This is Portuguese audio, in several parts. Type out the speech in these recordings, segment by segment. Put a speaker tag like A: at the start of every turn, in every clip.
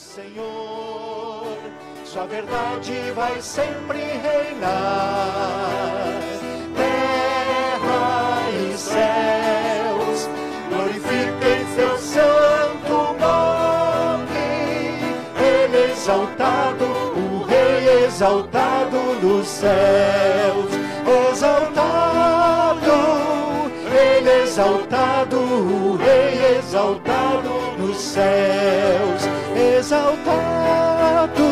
A: Senhor, Sua verdade vai sempre reinar. Terra e céus glorifiquem Seu santo nome. Ele exaltado, o Rei exaltado nos céus, exaltado, Ele exaltado, o Rei exaltado céus, exaltado,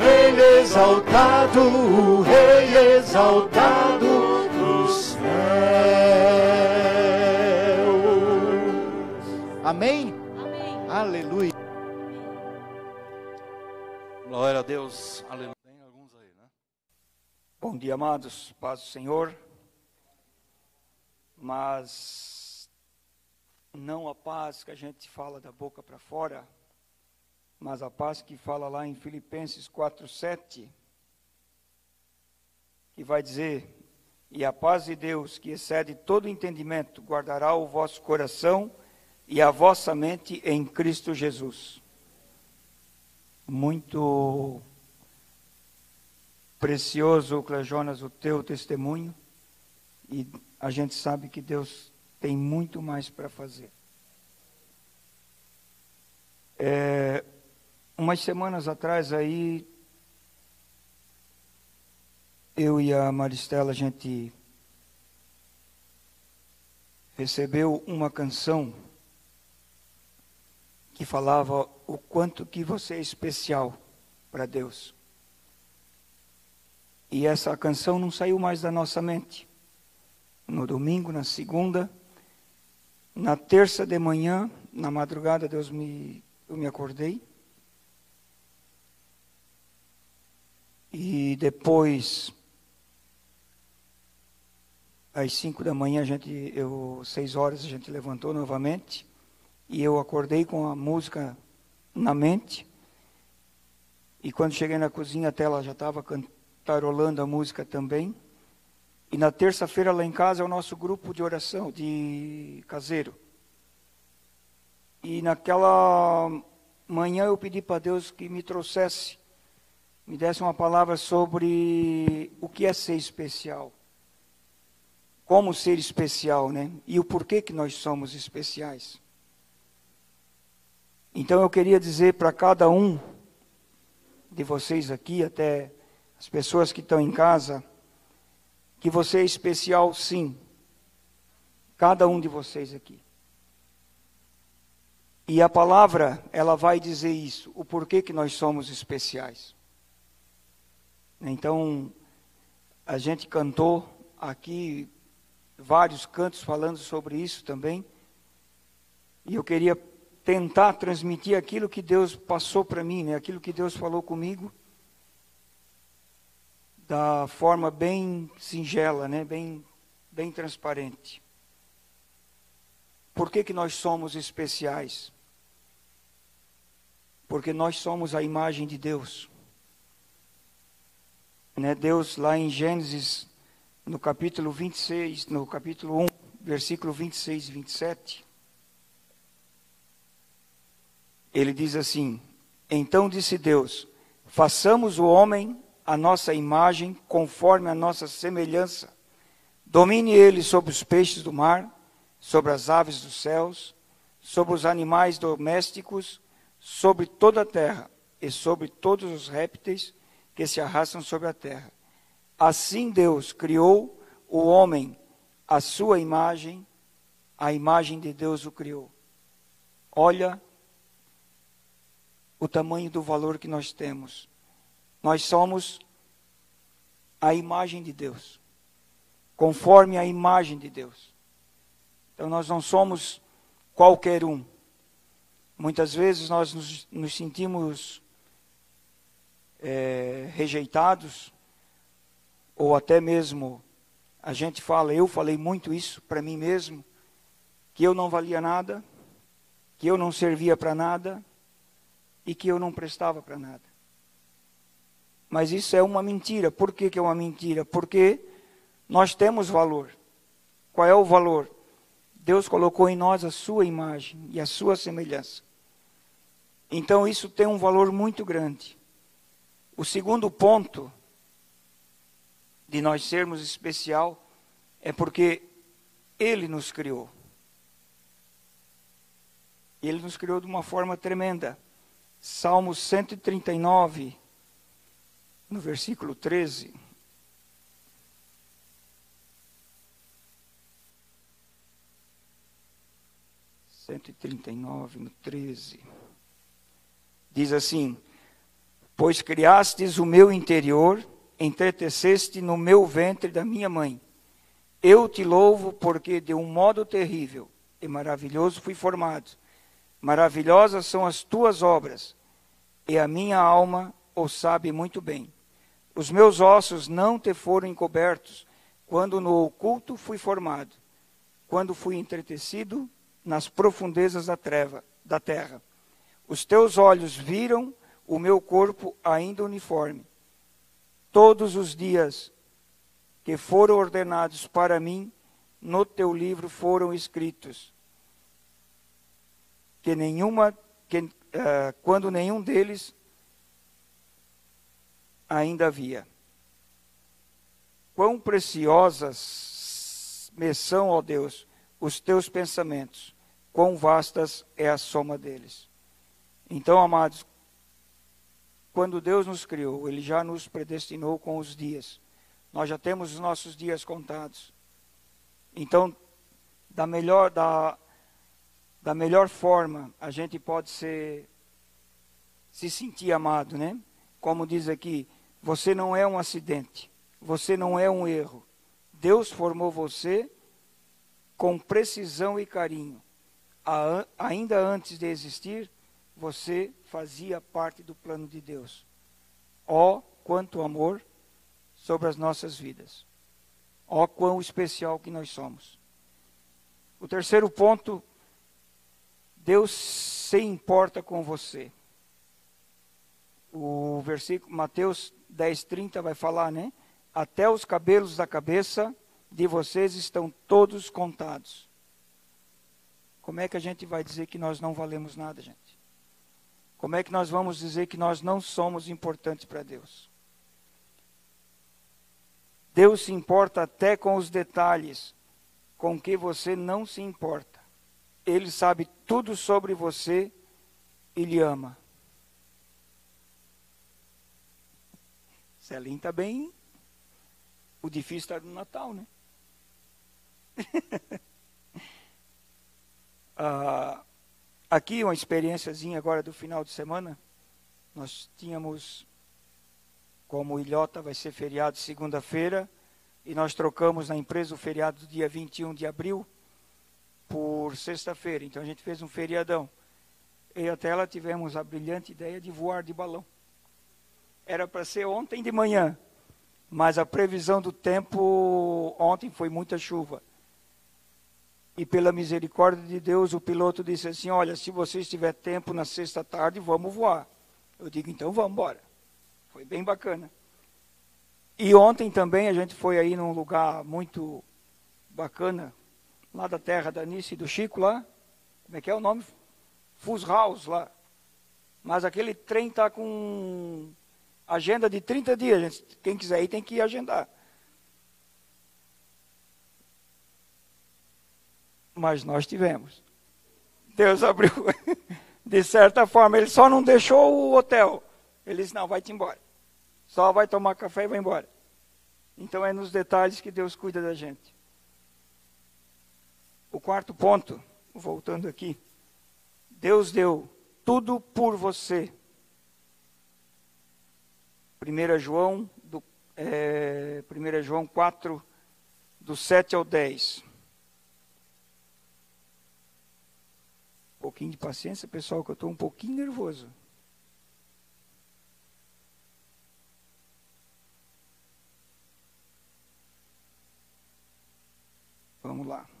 A: Ele exaltado, o Rei exaltado nos céus. Amém?
B: Amém.
A: Aleluia.
C: Glória a Deus. Aleluia. Tem alguns aí, né?
D: Bom dia, amados. Paz do Senhor. Mas não a paz que a gente fala da boca para fora, mas a paz que fala lá em Filipenses 4:7, que vai dizer: "E a paz de Deus, que excede todo entendimento, guardará o vosso coração e a vossa mente em Cristo Jesus." Muito precioso, Clejonas, o teu testemunho. E a gente sabe que Deus tem muito mais para fazer. É, umas semanas atrás aí, eu e a Maristela, a gente recebeu uma canção que falava o quanto que você é especial para Deus. E essa canção não saiu mais da nossa mente. No domingo, na segunda, na terça de manhã, na madrugada, Deus me, eu me acordei. E depois, às cinco da manhã, a gente, eu, seis horas, a gente levantou novamente. E eu acordei com a música na mente. E quando cheguei na cozinha, até ela já estava cantarolando a música também. E na terça-feira lá em casa é o nosso grupo de oração, de caseiro. E naquela manhã eu pedi para Deus que me trouxesse, me desse uma palavra sobre o que é ser especial. Como ser especial, né? E o porquê que nós somos especiais. Então eu queria dizer para cada um de vocês aqui, até as pessoas que estão em casa, que você é especial sim. Cada um de vocês aqui. E a palavra, ela vai dizer isso, o porquê que nós somos especiais. Então, a gente cantou aqui vários cantos falando sobre isso também. E eu queria tentar transmitir aquilo que Deus passou para mim, né? aquilo que Deus falou comigo, da forma bem singela, né? bem, bem transparente. Por que, que nós somos especiais? Porque nós somos a imagem de Deus. Né? Deus, lá em Gênesis, no capítulo 26, no capítulo 1, versículo 26 e 27, ele diz assim: Então disse Deus: Façamos o homem a nossa imagem, conforme a nossa semelhança. Domine ele sobre os peixes do mar, sobre as aves dos céus, sobre os animais domésticos, sobre toda a terra e sobre todos os répteis que se arrastam sobre a terra. Assim Deus criou o homem à sua imagem, a imagem de Deus o criou. Olha o tamanho do valor que nós temos. Nós somos a imagem de Deus, conforme a imagem de Deus. Então nós não somos qualquer um. Muitas vezes nós nos, nos sentimos é, rejeitados, ou até mesmo a gente fala, eu falei muito isso para mim mesmo, que eu não valia nada, que eu não servia para nada, e que eu não prestava para nada. Mas isso é uma mentira. Por que, que é uma mentira? Porque nós temos valor. Qual é o valor? Deus colocou em nós a sua imagem e a sua semelhança. Então isso tem um valor muito grande. O segundo ponto de nós sermos especial é porque Ele nos criou. Ele nos criou de uma forma tremenda. Salmo 139, no versículo 13. Cento e trinta e nove no treze. Diz assim: Pois criastes o meu interior, entreteceste no meu ventre da minha mãe. Eu te louvo porque de um modo terrível e maravilhoso fui formado. Maravilhosas são as tuas obras, e a minha alma o sabe muito bem. Os meus ossos não te foram encobertos, quando no oculto fui formado, quando fui entretecido nas profundezas da treva, da terra. Os teus olhos viram o meu corpo ainda uniforme. Todos os dias que foram ordenados para mim, no teu livro foram escritos que nenhuma, que, uh, quando nenhum deles ainda havia. Quão preciosas me são, ó Deus, os teus pensamentos, quão vastas é a soma deles. Então, amados, quando Deus nos criou, Ele já nos predestinou com os dias. Nós já temos os nossos dias contados. Então, da melhor, da, da melhor forma, a gente pode ser, se sentir amado, né? Como diz aqui, você não é um acidente, você não é um erro. Deus formou você com precisão e carinho. Ainda antes de existir, você fazia parte do plano de Deus. Ó, oh, quanto amor sobre as nossas vidas. Ó, oh, quão especial que nós somos. O terceiro ponto Deus se importa com você. O versículo Mateus 10:30 vai falar, né? Até os cabelos da cabeça de vocês estão todos contados. Como é que a gente vai dizer que nós não valemos nada, gente? Como é que nós vamos dizer que nós não somos importantes para Deus? Deus se importa até com os detalhes com que você não se importa. Ele sabe tudo sobre você e lhe ama. Celinho está bem. O difícil está no Natal, né? ah, aqui uma experiênciazinha agora do final de semana. Nós tínhamos, como Ilhota vai ser feriado segunda-feira, e nós trocamos na empresa o feriado do dia 21 de abril por sexta-feira. Então a gente fez um feriadão. E até lá tivemos a brilhante ideia de voar de balão. Era para ser ontem de manhã, mas a previsão do tempo ontem foi muita chuva. E pela misericórdia de Deus, o piloto disse assim: Olha, se você estiver tempo na sexta tarde, vamos voar. Eu digo: Então vamos embora. Foi bem bacana. E ontem também a gente foi aí num lugar muito bacana, lá da terra da Nice e do Chico lá. Como é que é o nome? House lá. Mas aquele trem está com agenda de 30 dias, gente. Quem quiser ir tem que ir agendar. Mas nós tivemos. Deus abriu. De certa forma, ele só não deixou o hotel. Ele disse: não, vai-te embora. Só vai tomar café e vai embora. Então é nos detalhes que Deus cuida da gente. O quarto ponto, voltando aqui. Deus deu tudo por você. 1 João, do, é, 1 João 4, do 7 ao 10. Um pouquinho de paciência, pessoal, que eu estou um pouquinho nervoso. Vamos lá.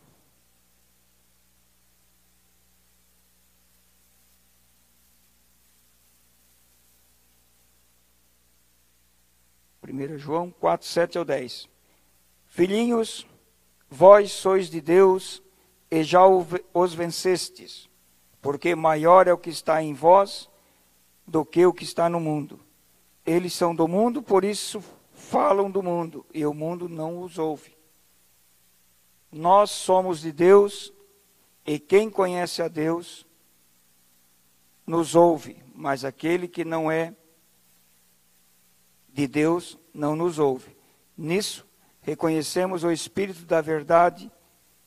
D: 1 João 4, 7 ao 10. Filhinhos, vós sois de Deus e já os vencestes, porque maior é o que está em vós do que o que está no mundo. Eles são do mundo, por isso falam do mundo, e o mundo não os ouve. Nós somos de Deus, e quem conhece a Deus nos ouve, mas aquele que não é de Deus não nos ouve. Nisso, reconhecemos o espírito da verdade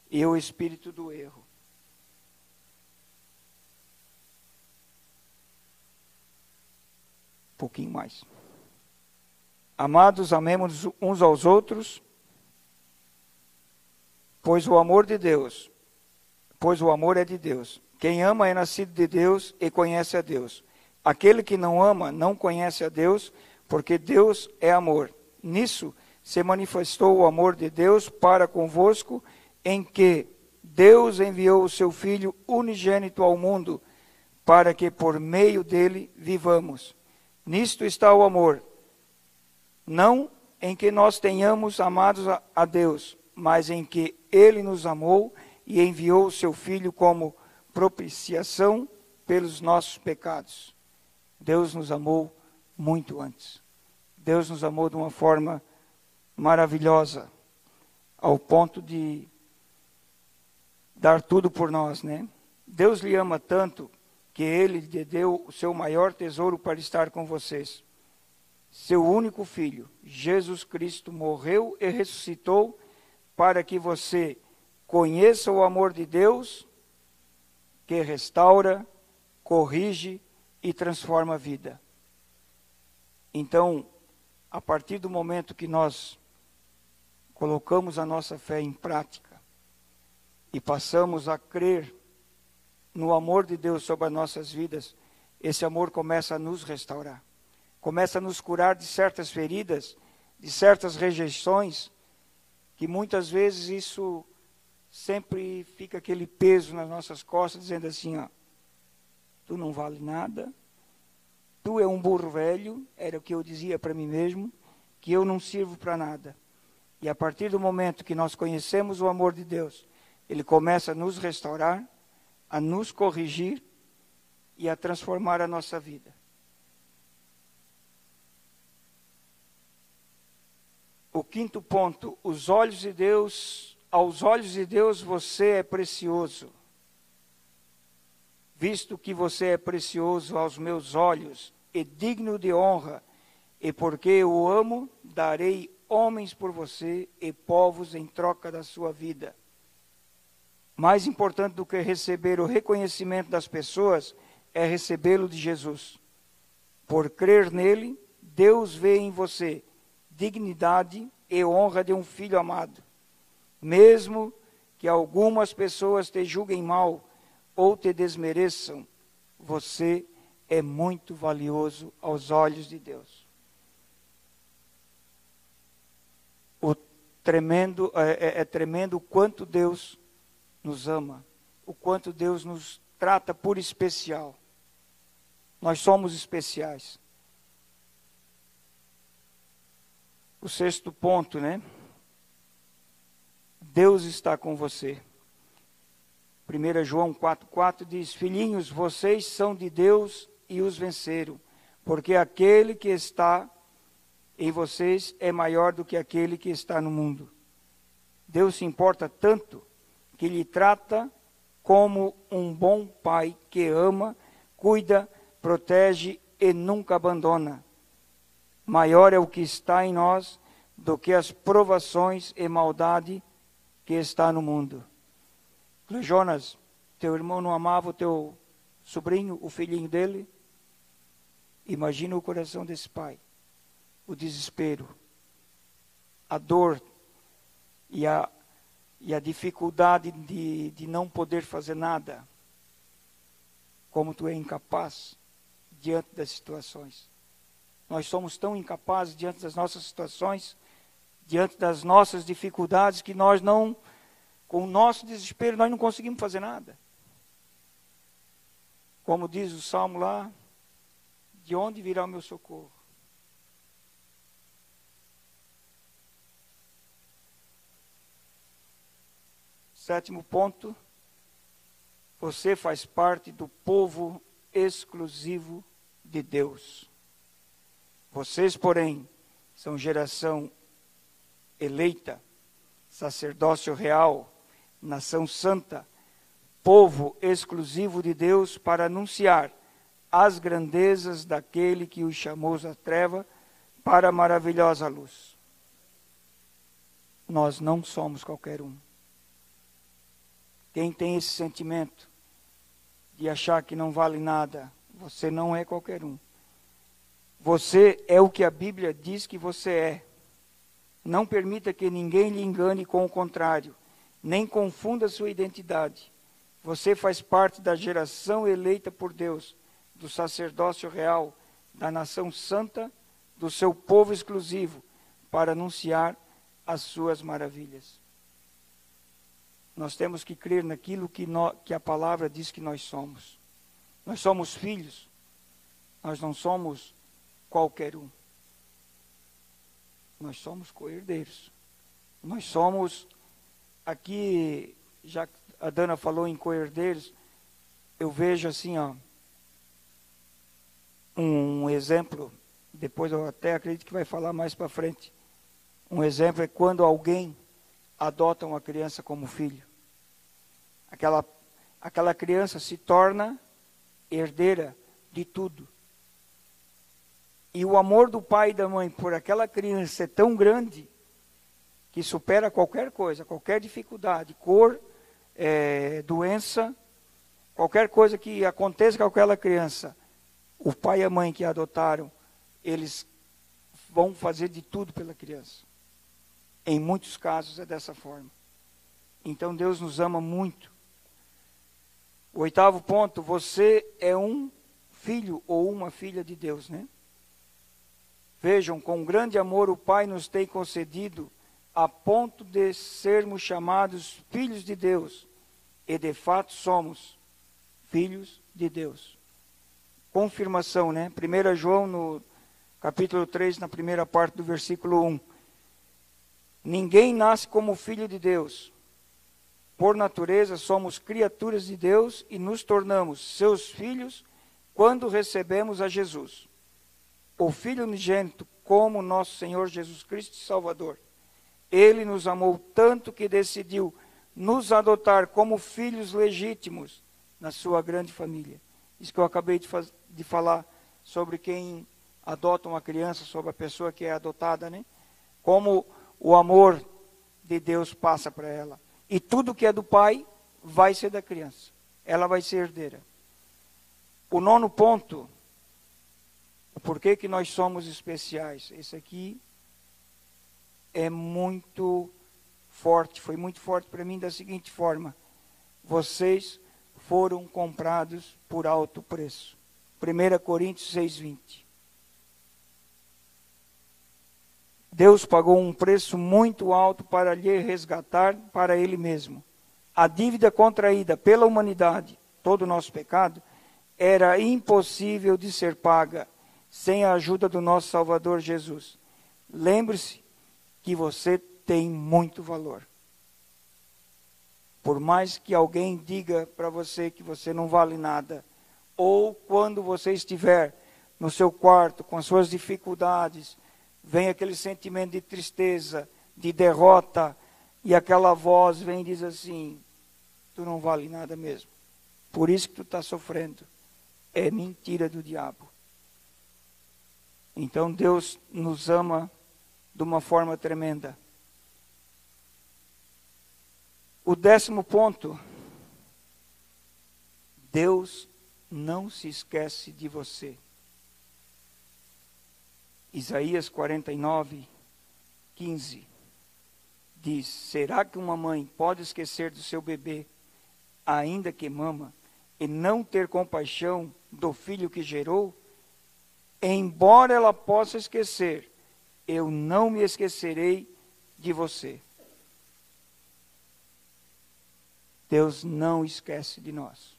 D: e o espírito do erro. Um pouquinho mais. Amados, amemos uns aos outros, pois o amor de Deus, pois o amor é de Deus. Quem ama é nascido de Deus e conhece a Deus. Aquele que não ama não conhece a Deus, porque Deus é amor. Nisso se manifestou o amor de Deus para convosco, em que Deus enviou o seu Filho unigênito ao mundo, para que por meio dele vivamos. Nisto está o amor. Não em que nós tenhamos amados a Deus, mas em que ele nos amou e enviou o seu Filho como propiciação pelos nossos pecados. Deus nos amou muito antes. Deus nos amou de uma forma maravilhosa, ao ponto de dar tudo por nós, né? Deus lhe ama tanto que ele lhe deu o seu maior tesouro para estar com vocês. Seu único filho, Jesus Cristo, morreu e ressuscitou para que você conheça o amor de Deus que restaura, corrige e transforma a vida. Então, a partir do momento que nós colocamos a nossa fé em prática e passamos a crer no amor de Deus sobre as nossas vidas, esse amor começa a nos restaurar, começa a nos curar de certas feridas, de certas rejeições, que muitas vezes isso sempre fica aquele peso nas nossas costas, dizendo assim: ó, tu não vale nada, tu é um burro velho, era o que eu dizia para mim mesmo, que eu não sirvo para nada. E a partir do momento que nós conhecemos o amor de Deus, ele começa a nos restaurar, a nos corrigir e a transformar a nossa vida. O quinto ponto, os olhos de Deus aos olhos de Deus você é precioso. Visto que você é precioso aos meus olhos e digno de honra, e porque eu o amo, darei homens por você e povos em troca da sua vida. Mais importante do que receber o reconhecimento das pessoas é recebê-lo de Jesus. Por crer nele, Deus vê em você dignidade e honra de um filho amado. Mesmo que algumas pessoas te julguem mal ou te desmereçam, você é muito valioso aos olhos de Deus. O tremendo é, é, é tremendo o quanto Deus nos ama, o quanto Deus nos trata por especial. Nós somos especiais. O sexto ponto, né? Deus está com você. 1 João 4,4 diz: Filhinhos, vocês são de Deus e os venceram, porque aquele que está em vocês é maior do que aquele que está no mundo. Deus se importa tanto que lhe trata como um bom pai que ama, cuida, protege e nunca abandona. Maior é o que está em nós do que as provações e maldade que está no mundo. Jonas, teu irmão não amava o teu sobrinho, o filhinho dele? Imagina o coração desse pai, o desespero, a dor e a, e a dificuldade de, de não poder fazer nada. Como tu é incapaz diante das situações. Nós somos tão incapazes diante das nossas situações diante das nossas dificuldades que nós não, com o nosso desespero, nós não conseguimos fazer nada. Como diz o salmo lá, de onde virá o meu socorro? Sétimo ponto, você faz parte do povo exclusivo de Deus. Vocês, porém, são geração eleita, sacerdócio real, nação santa, povo exclusivo de Deus para anunciar as grandezas daquele que os chamou da treva para a maravilhosa luz. Nós não somos qualquer um. Quem tem esse sentimento de achar que não vale nada, você não é qualquer um. Você é o que a Bíblia diz que você é. Não permita que ninguém lhe engane com o contrário, nem confunda sua identidade. Você faz parte da geração eleita por Deus, do sacerdócio real, da nação santa, do seu povo exclusivo, para anunciar as suas maravilhas. Nós temos que crer naquilo que, no, que a palavra diz que nós somos. Nós somos filhos, nós não somos qualquer um. Nós somos coerdeiros. Nós somos, aqui, já a Dana falou em coerdeiros, eu vejo assim, ó, um exemplo, depois eu até acredito que vai falar mais para frente. Um exemplo é quando alguém adota uma criança como filho. Aquela, aquela criança se torna herdeira de tudo. E o amor do pai e da mãe por aquela criança é tão grande que supera qualquer coisa, qualquer dificuldade, cor, é, doença, qualquer coisa que aconteça com aquela criança. O pai e a mãe que a adotaram, eles vão fazer de tudo pela criança. Em muitos casos é dessa forma. Então Deus nos ama muito. O oitavo ponto, você é um filho ou uma filha de Deus, né? Vejam, com grande amor o Pai nos tem concedido a ponto de sermos chamados filhos de Deus. E de fato somos filhos de Deus. Confirmação, né? 1 João no capítulo 3, na primeira parte do versículo 1. Ninguém nasce como filho de Deus. Por natureza, somos criaturas de Deus e nos tornamos seus filhos quando recebemos a Jesus, o Filho unigênito, como nosso Senhor Jesus Cristo Salvador. Ele nos amou tanto que decidiu nos adotar como filhos legítimos na sua grande família. Isso que eu acabei de, de falar sobre quem adota uma criança, sobre a pessoa que é adotada, né? Como o amor de Deus passa para ela. E tudo que é do pai vai ser da criança. Ela vai ser herdeira. O nono ponto, por que, que nós somos especiais? Esse aqui é muito forte, foi muito forte para mim da seguinte forma: vocês foram comprados por alto preço. 1 Coríntios 6,20. Deus pagou um preço muito alto para lhe resgatar para Ele mesmo. A dívida contraída pela humanidade, todo o nosso pecado, era impossível de ser paga sem a ajuda do nosso Salvador Jesus. Lembre-se que você tem muito valor. Por mais que alguém diga para você que você não vale nada, ou quando você estiver no seu quarto com as suas dificuldades, vem aquele sentimento de tristeza, de derrota, e aquela voz vem e diz assim: Tu não vale nada mesmo. Por isso que tu está sofrendo. É mentira do diabo. Então Deus nos ama de uma forma tremenda. O décimo ponto. Deus não se esquece de você. Isaías 49, 15 diz: Será que uma mãe pode esquecer do seu bebê, ainda que mama, e não ter compaixão do filho que gerou? Embora ela possa esquecer, eu não me esquecerei de você. Deus não esquece de nós.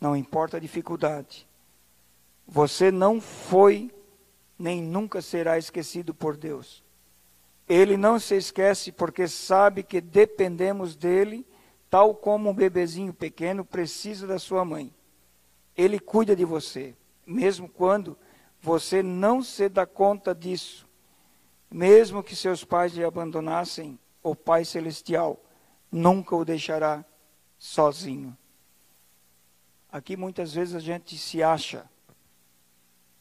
D: Não importa a dificuldade. Você não foi nem nunca será esquecido por Deus. Ele não se esquece porque sabe que dependemos dele, tal como um bebezinho pequeno precisa da sua mãe. Ele cuida de você, mesmo quando você não se dá conta disso. Mesmo que seus pais lhe abandonassem, o Pai Celestial nunca o deixará sozinho. Aqui muitas vezes a gente se acha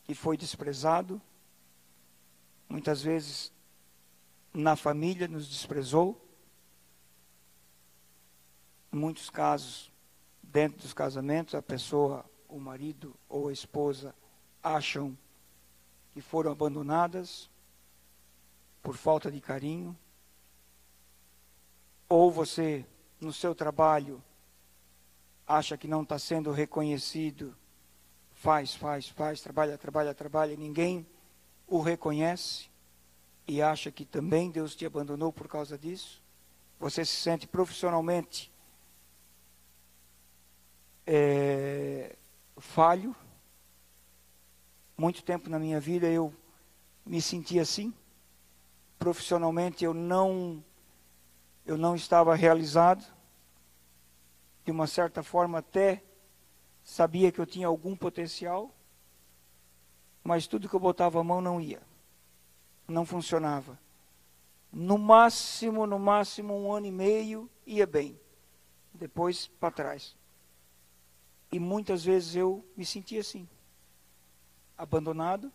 D: que foi desprezado, muitas vezes na família nos desprezou, em muitos casos, dentro dos casamentos, a pessoa, o marido ou a esposa acham que foram abandonadas por falta de carinho, ou você, no seu trabalho, acha que não está sendo reconhecido, faz, faz, faz, trabalha, trabalha, trabalha, ninguém o reconhece e acha que também Deus te abandonou por causa disso. Você se sente profissionalmente é, falho. Muito tempo na minha vida eu me senti assim. Profissionalmente eu não eu não estava realizado. De uma certa forma até sabia que eu tinha algum potencial, mas tudo que eu botava a mão não ia. Não funcionava. No máximo, no máximo um ano e meio ia bem. Depois para trás. E muitas vezes eu me sentia assim, abandonado,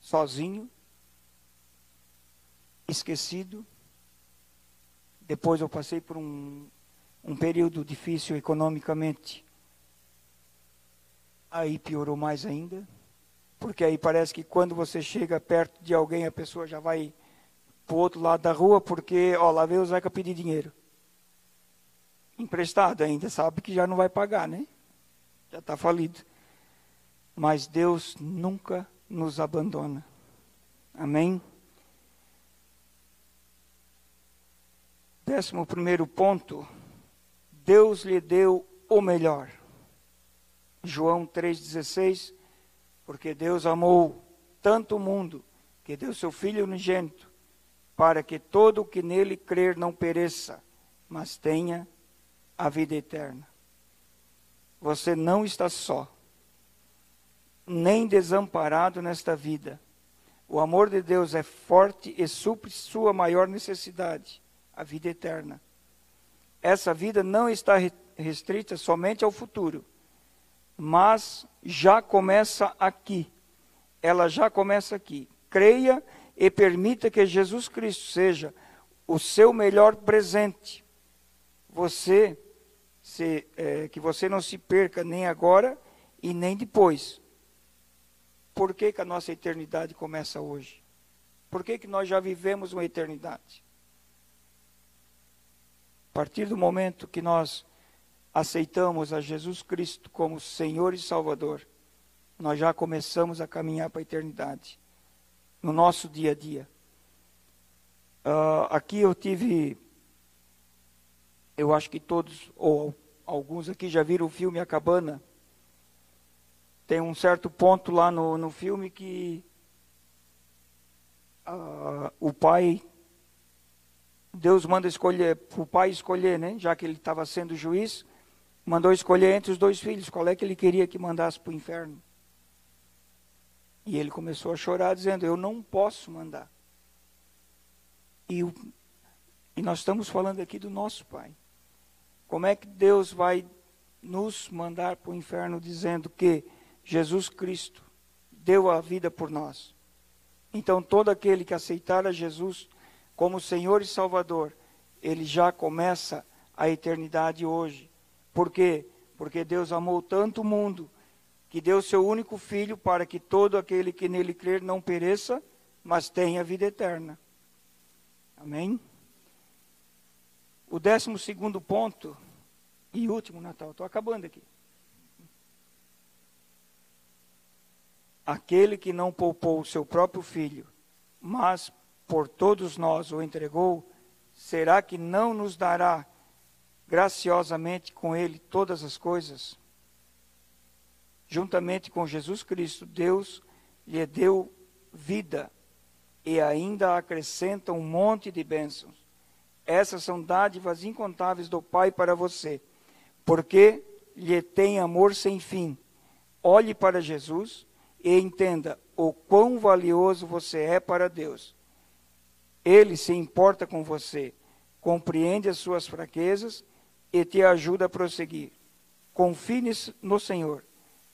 D: sozinho, esquecido. Depois eu passei por um, um período difícil economicamente. Aí piorou mais ainda, porque aí parece que quando você chega perto de alguém, a pessoa já vai para o outro lado da rua, porque, ó, lá veio o Zeca pedir dinheiro emprestado ainda, sabe que já não vai pagar, né? Já está falido. Mas Deus nunca nos abandona. Amém? Décimo primeiro ponto, Deus lhe deu o melhor. João 3,16, porque Deus amou tanto o mundo, que deu seu Filho unigênito, para que todo o que nele crer não pereça, mas tenha a vida eterna. Você não está só, nem desamparado nesta vida. O amor de Deus é forte e supre sua maior necessidade, a vida eterna. Essa vida não está restrita somente ao futuro, mas já começa aqui. Ela já começa aqui. Creia e permita que Jesus Cristo seja o seu melhor presente. Você se, é, que você não se perca nem agora e nem depois. Por que, que a nossa eternidade começa hoje? Por que, que nós já vivemos uma eternidade? A partir do momento que nós aceitamos a Jesus Cristo como Senhor e Salvador, nós já começamos a caminhar para a eternidade, no nosso dia a dia. Uh, aqui eu tive eu acho que todos, ou alguns aqui já viram o filme A Cabana. Tem um certo ponto lá no, no filme que uh, o pai, Deus manda escolher, o pai escolher, né? Já que ele estava sendo juiz, mandou escolher entre os dois filhos qual é que ele queria que mandasse para o inferno. E ele começou a chorar, dizendo: Eu não posso mandar. E, o, e nós estamos falando aqui do nosso pai. Como é que Deus vai nos mandar para o inferno dizendo que Jesus Cristo deu a vida por nós? Então, todo aquele que aceitar a Jesus como Senhor e Salvador, ele já começa a eternidade hoje. Por quê? Porque Deus amou tanto o mundo que deu seu único filho para que todo aquele que nele crer não pereça, mas tenha vida eterna. Amém? O décimo segundo ponto e último Natal, estou acabando aqui. Aquele que não poupou o seu próprio filho, mas por todos nós o entregou, será que não nos dará graciosamente com ele todas as coisas? Juntamente com Jesus Cristo, Deus lhe deu vida e ainda acrescenta um monte de bênçãos. Essas são dádivas incontáveis do Pai para você, porque lhe tem amor sem fim. olhe para Jesus e entenda o quão valioso você é para Deus. Ele se importa com você, compreende as suas fraquezas e te ajuda a prosseguir. Confie no Senhor.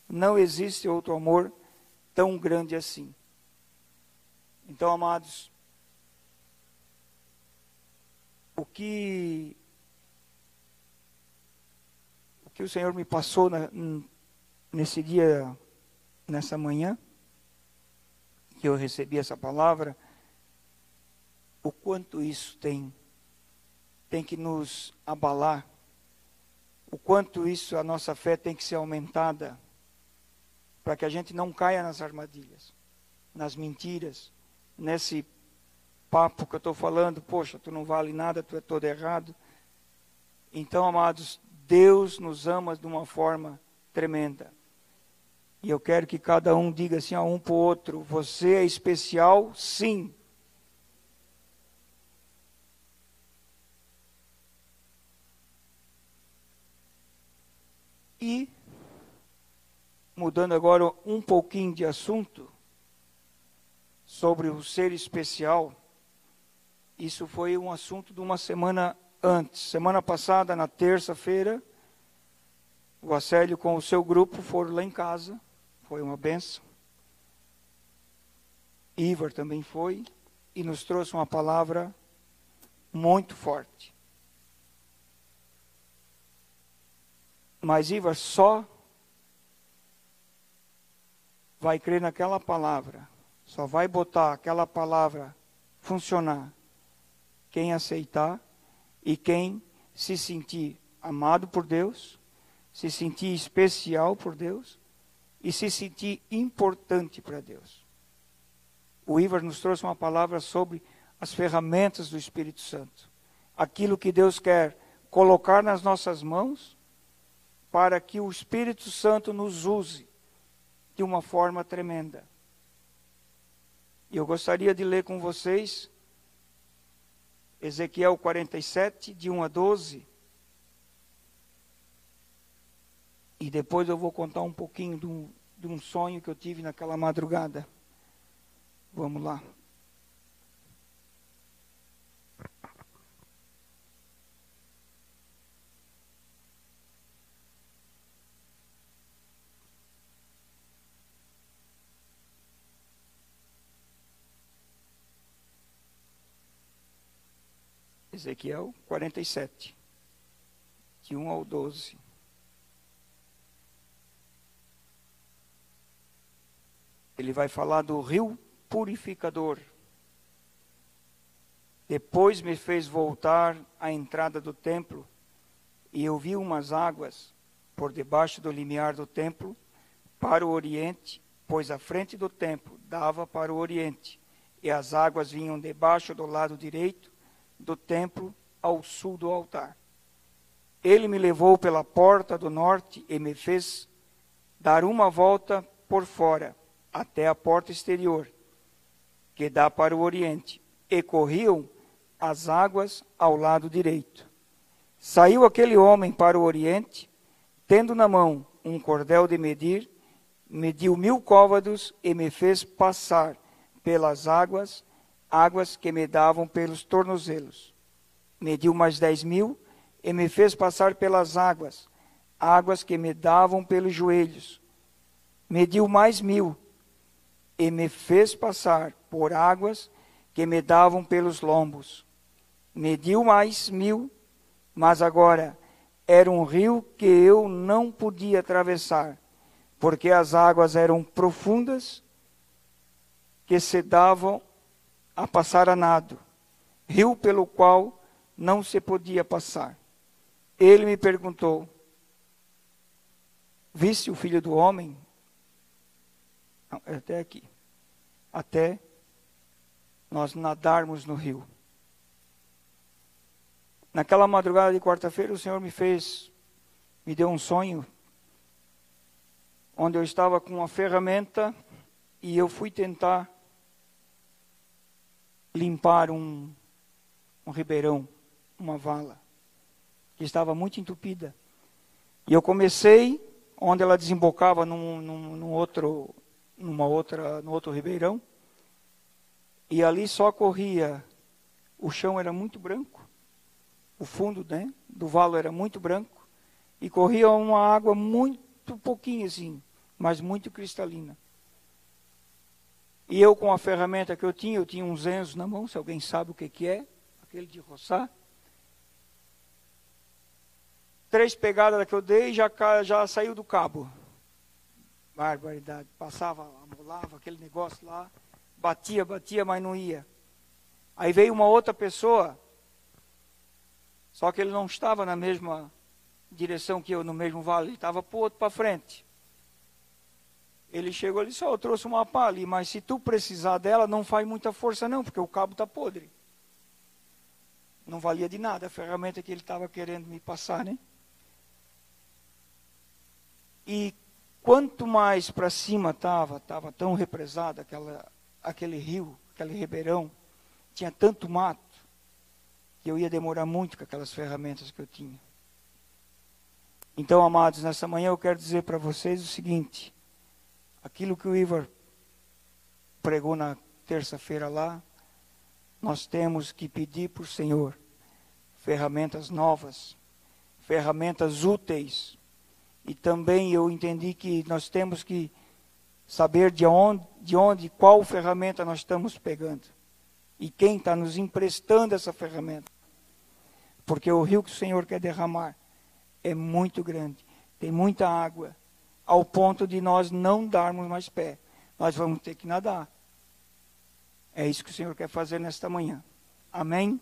D: Não existe outro amor tão grande assim. Então, amados, o que o que o Senhor me passou na, nesse dia, nessa manhã, que eu recebi essa palavra, o quanto isso tem tem que nos abalar, o quanto isso a nossa fé tem que ser aumentada para que a gente não caia nas armadilhas, nas mentiras, nesse papo que eu estou falando, poxa, tu não vale nada, tu é todo errado. Então, amados, Deus nos ama de uma forma tremenda. E eu quero que cada um diga assim a um para o outro: você é especial, sim. E, mudando agora um pouquinho de assunto, sobre o ser especial, isso foi um assunto de uma semana antes. Semana passada, na terça-feira, o Acélio com o seu grupo foram lá em casa. Foi uma benção. Ivar também foi e nos trouxe uma palavra muito forte. Mas Ivar só vai crer naquela palavra, só vai botar aquela palavra funcionar quem aceitar e quem se sentir amado por Deus, se sentir especial por Deus e se sentir importante para Deus. O Ivar nos trouxe uma palavra sobre as ferramentas do Espírito Santo. Aquilo que Deus quer colocar nas nossas mãos para que o Espírito Santo nos use de uma forma tremenda. E eu gostaria de ler com vocês Ezequiel 47, de 1 a 12. E depois eu vou contar um pouquinho de um, de um sonho que eu tive naquela madrugada. Vamos lá. Ezequiel 47, de 1 ao 12. Ele vai falar do rio purificador. Depois me fez voltar à entrada do templo, e eu vi umas águas por debaixo do limiar do templo para o oriente, pois a frente do templo dava para o oriente, e as águas vinham debaixo do lado direito do templo ao sul do altar. Ele me levou pela porta do norte e me fez dar uma volta por fora, até a porta exterior, que dá para o oriente, e corriam as águas ao lado direito. Saiu aquele homem para o oriente, tendo na mão um cordel de medir, mediu mil côvados e me fez passar pelas águas águas que me davam pelos tornozelos. Mediu mais dez mil e me fez passar pelas águas, águas que me davam pelos joelhos. Mediu mais mil e me fez passar por águas que me davam pelos lombos. Mediu mais mil, mas agora era um rio que eu não podia atravessar, porque as águas eram profundas, que se davam a passar a nado, rio pelo qual não se podia passar. Ele me perguntou: Viste o filho do homem? Não, é até aqui. Até nós nadarmos no rio. Naquela madrugada de quarta-feira, o Senhor me fez, me deu um sonho, onde eu estava com uma ferramenta e eu fui tentar limpar um, um ribeirão, uma vala, que estava muito entupida. E eu comecei onde ela desembocava num, num, num outro, numa outra, no outro ribeirão. E ali só corria, o chão era muito branco, o fundo né, do valo era muito branco, e corria uma água muito pouquinho assim, mas muito cristalina. E eu com a ferramenta que eu tinha, eu tinha uns enzos na mão, se alguém sabe o que, que é, aquele de roçar. Três pegadas que eu dei já, já saiu do cabo. Barbaridade. Passava, amolava aquele negócio lá, batia, batia, mas não ia. Aí veio uma outra pessoa, só que ele não estava na mesma direção que eu, no mesmo vale, ele estava para outro para frente. Ele chegou ali só, eu trouxe uma pá ali, mas se tu precisar dela, não faz muita força não, porque o cabo está podre. Não valia de nada a ferramenta que ele estava querendo me passar, né? E quanto mais para cima estava, estava tão represado aquela, aquele rio, aquele ribeirão, tinha tanto mato, que eu ia demorar muito com aquelas ferramentas que eu tinha. Então, amados, nessa manhã eu quero dizer para vocês o seguinte: aquilo que o Ivar pregou na terça-feira lá, nós temos que pedir para o Senhor ferramentas novas, ferramentas úteis e também eu entendi que nós temos que saber de onde, de onde, qual ferramenta nós estamos pegando. E quem está nos emprestando essa ferramenta. Porque o rio que o Senhor quer derramar é muito grande, tem muita água, ao ponto de nós não darmos mais pé. Nós vamos ter que nadar. É isso que o Senhor quer fazer nesta manhã. Amém?